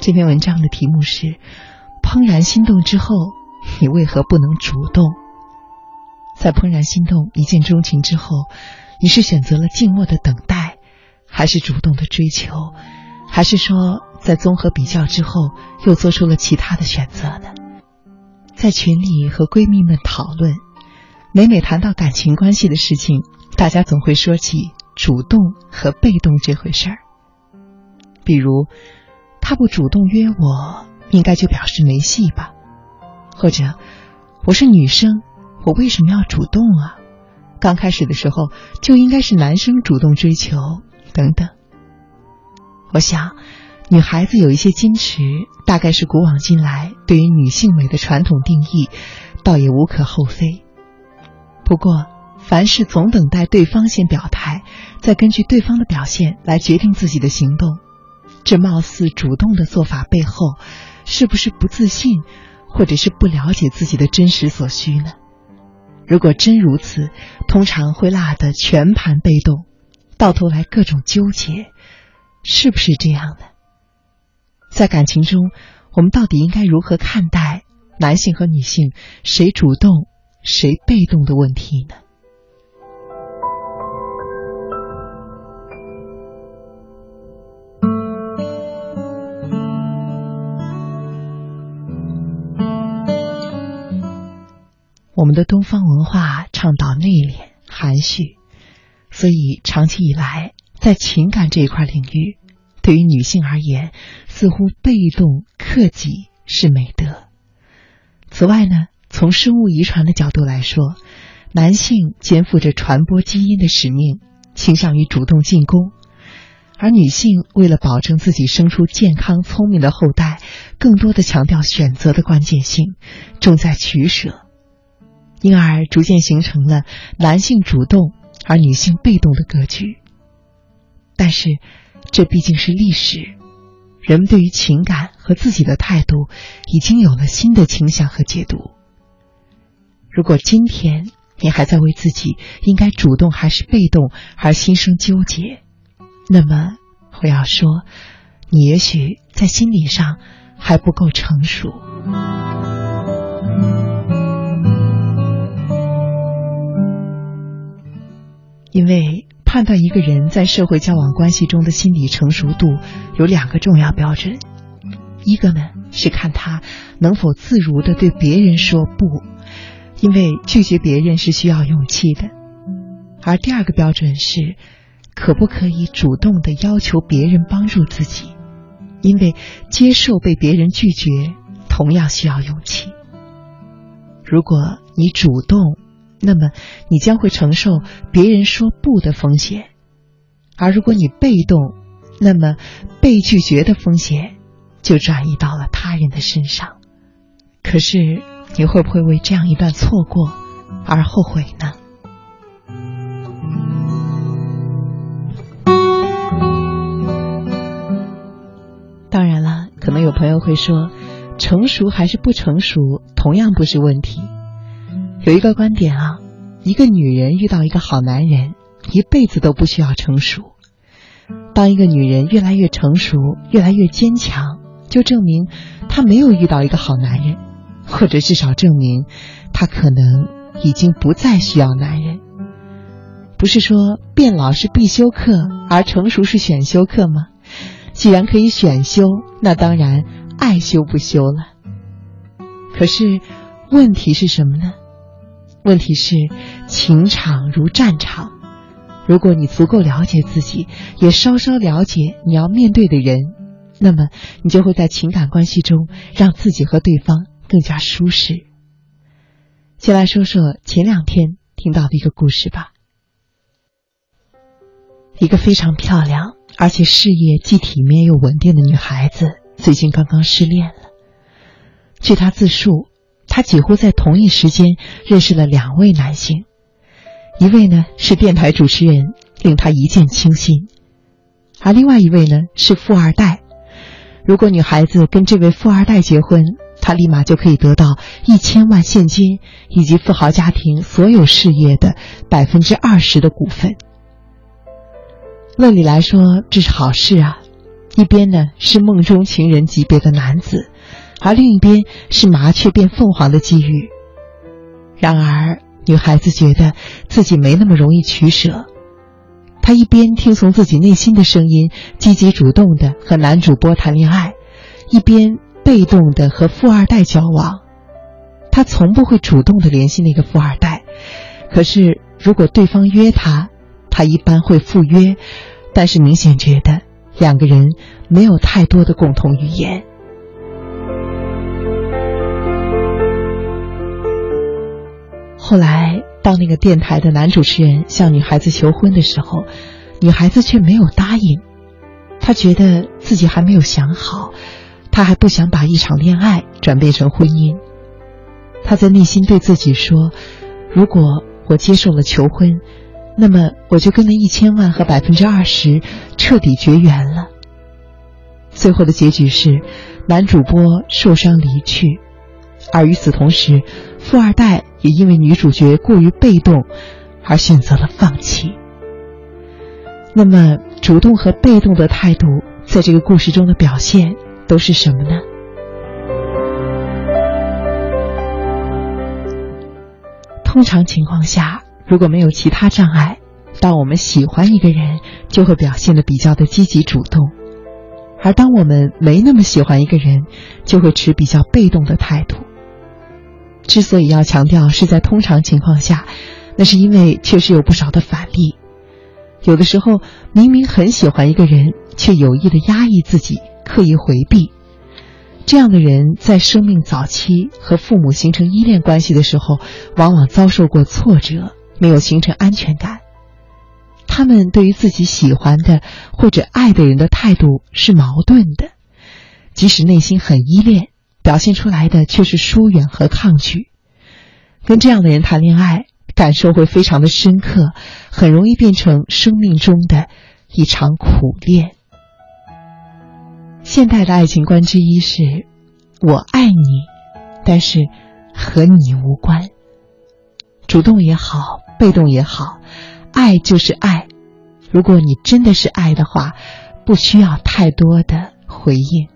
这篇文章的题目是《怦然心动之后，你为何不能主动》。在怦然心动、一见钟情之后，你是选择了静默的等待，还是主动的追求，还是说在综合比较之后又做出了其他的选择呢？在群里和闺蜜们讨论，每每谈到感情关系的事情，大家总会说起主动和被动这回事儿。比如，他不主动约我，应该就表示没戏吧？或者，我是女生。我为什么要主动啊？刚开始的时候就应该是男生主动追求，等等。我想，女孩子有一些矜持，大概是古往今来对于女性美的传统定义，倒也无可厚非。不过，凡事总等待对方先表态，再根据对方的表现来决定自己的行动，这貌似主动的做法背后，是不是不自信，或者是不了解自己的真实所需呢？如果真如此，通常会落得全盘被动，到头来各种纠结，是不是这样的？在感情中，我们到底应该如何看待男性和女性谁主动谁被动的问题呢？我们的东方文化倡导内敛、含蓄，所以长期以来，在情感这一块领域，对于女性而言，似乎被动、克己是美德。此外呢，从生物遗传的角度来说，男性肩负着传播基因的使命，倾向于主动进攻；而女性为了保证自己生出健康聪明的后代，更多的强调选择的关键性，重在取舍。因而逐渐形成了男性主动而女性被动的格局。但是，这毕竟是历史，人们对于情感和自己的态度已经有了新的倾向和解读。如果今天你还在为自己应该主动还是被动而心生纠结，那么我要说，你也许在心理上还不够成熟。因为判断一个人在社会交往关系中的心理成熟度有两个重要标准，一个呢是看他能否自如的对别人说不，因为拒绝别人是需要勇气的；而第二个标准是可不可以主动的要求别人帮助自己，因为接受被别人拒绝同样需要勇气。如果你主动。那么，你将会承受别人说不的风险；而如果你被动，那么被拒绝的风险就转移到了他人的身上。可是，你会不会为这样一段错过而后悔呢？当然了，可能有朋友会说，成熟还是不成熟，同样不是问题。有一个观点啊，一个女人遇到一个好男人，一辈子都不需要成熟。当一个女人越来越成熟，越来越坚强，就证明她没有遇到一个好男人，或者至少证明她可能已经不再需要男人。不是说变老是必修课，而成熟是选修课吗？既然可以选修，那当然爱修不修了。可是问题是什么呢？问题是，情场如战场，如果你足够了解自己，也稍稍了解你要面对的人，那么你就会在情感关系中让自己和对方更加舒适。先来说说前两天听到的一个故事吧。一个非常漂亮，而且事业既体面又稳定的女孩子，最近刚刚失恋了。据她自述。他几乎在同一时间认识了两位男性，一位呢是电台主持人，令他一见倾心；而另外一位呢是富二代。如果女孩子跟这位富二代结婚，她立马就可以得到一千万现金以及富豪家庭所有事业的百分之二十的股份。论理来说这是好事啊，一边呢是梦中情人级别的男子，而另一边是麻雀变凤凰的机遇。然而，女孩子觉得自己没那么容易取舍。她一边听从自己内心的声音，积极主动的和男主播谈恋爱，一边被动的和富二代交往。她从不会主动的联系那个富二代，可是如果对方约她，她一般会赴约。但是明显觉得两个人没有太多的共同语言。后来，当那个电台的男主持人向女孩子求婚的时候，女孩子却没有答应。她觉得自己还没有想好，她还不想把一场恋爱转变成婚姻。她在内心对自己说：“如果我接受了求婚。”那么我就跟那一千万和百分之二十彻底绝缘了。最后的结局是，男主播受伤离去，而与此同时，富二代也因为女主角过于被动，而选择了放弃。那么，主动和被动的态度在这个故事中的表现都是什么呢？通常情况下。如果没有其他障碍，当我们喜欢一个人，就会表现的比较的积极主动；而当我们没那么喜欢一个人，就会持比较被动的态度。之所以要强调是在通常情况下，那是因为确实有不少的反例。有的时候明明很喜欢一个人，却有意的压抑自己，刻意回避。这样的人在生命早期和父母形成依恋关系的时候，往往遭受过挫折。没有形成安全感，他们对于自己喜欢的或者爱的人的态度是矛盾的，即使内心很依恋，表现出来的却是疏远和抗拒。跟这样的人谈恋爱，感受会非常的深刻，很容易变成生命中的一场苦恋。现代的爱情观之一是：我爱你，但是和你无关。主动也好。被动也好，爱就是爱。如果你真的是爱的话，不需要太多的回应。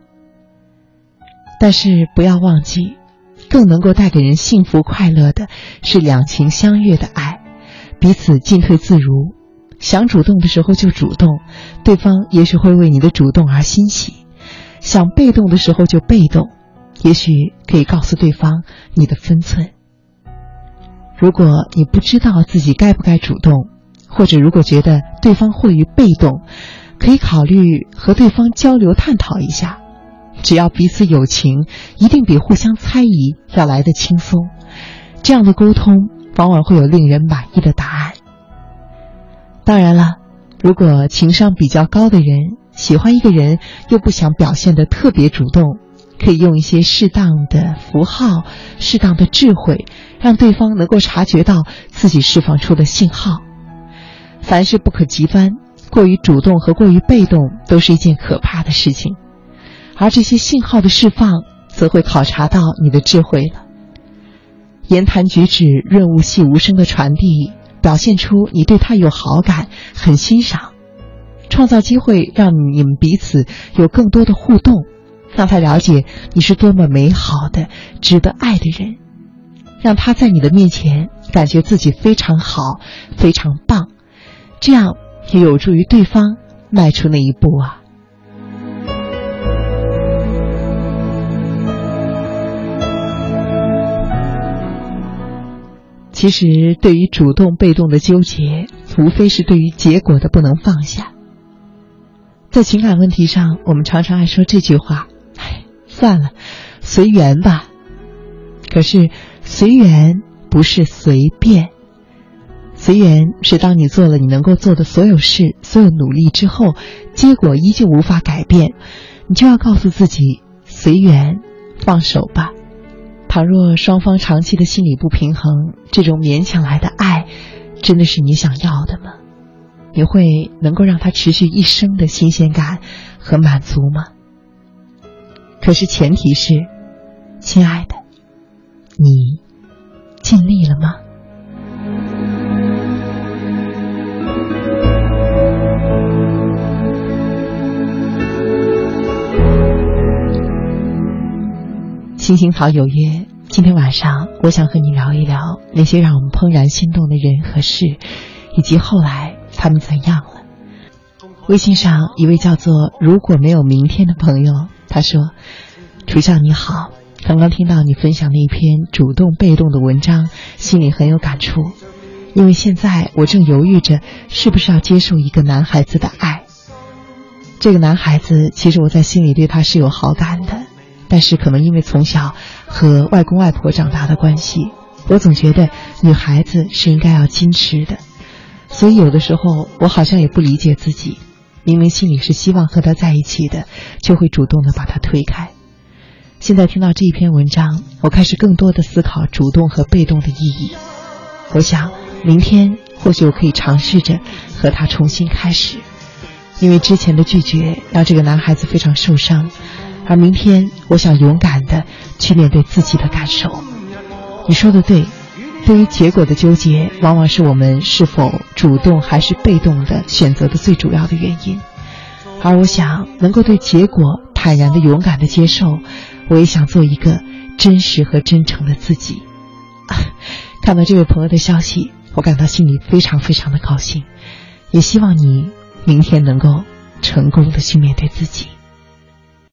但是不要忘记，更能够带给人幸福快乐的是两情相悦的爱，彼此进退自如。想主动的时候就主动，对方也许会为你的主动而欣喜；想被动的时候就被动，也许可以告诉对方你的分寸。如果你不知道自己该不该主动，或者如果觉得对方过于被动，可以考虑和对方交流探讨一下。只要彼此有情，一定比互相猜疑要来得轻松。这样的沟通往往会有令人满意的答案。当然了，如果情商比较高的人喜欢一个人，又不想表现的特别主动。可以用一些适当的符号、适当的智慧，让对方能够察觉到自己释放出的信号。凡事不可极端，过于主动和过于被动都是一件可怕的事情。而这些信号的释放，则会考察到你的智慧了。言谈举止润物细无声的传递，表现出你对他有好感、很欣赏，创造机会让你们彼此有更多的互动。让他了解你是多么美好的、值得爱的人，让他在你的面前感觉自己非常好、非常棒，这样也有助于对方迈出那一步啊。其实，对于主动被动的纠结，无非是对于结果的不能放下。在情感问题上，我们常常爱说这句话。算了，随缘吧。可是，随缘不是随便，随缘是当你做了你能够做的所有事、所有努力之后，结果依旧无法改变，你就要告诉自己随缘，放手吧。倘若双方长期的心理不平衡，这种勉强来的爱，真的是你想要的吗？你会能够让它持续一生的新鲜感和满足吗？可是前提是，亲爱的，你尽力了吗？星星草有约，今天晚上我想和你聊一聊那些让我们怦然心动的人和事，以及后来他们怎样了。微信上一位叫做“如果没有明天”的朋友，他说：“楚笑你好，刚刚听到你分享那一篇主动被动的文章，心里很有感触。因为现在我正犹豫着是不是要接受一个男孩子的爱。这个男孩子其实我在心里对他是有好感的。”但是可能因为从小和外公外婆长大的关系，我总觉得女孩子是应该要矜持的，所以有的时候我好像也不理解自己，明明心里是希望和他在一起的，就会主动的把他推开。现在听到这一篇文章，我开始更多的思考主动和被动的意义。我想明天或许我可以尝试着和他重新开始，因为之前的拒绝让这个男孩子非常受伤。而明天，我想勇敢的去面对自己的感受。你说的对，对于结果的纠结，往往是我们是否主动还是被动的选择的最主要的原因。而我想能够对结果坦然的、勇敢的接受，我也想做一个真实和真诚的自己。看到这位朋友的消息，我感到心里非常非常的高兴，也希望你明天能够成功的去面对自己。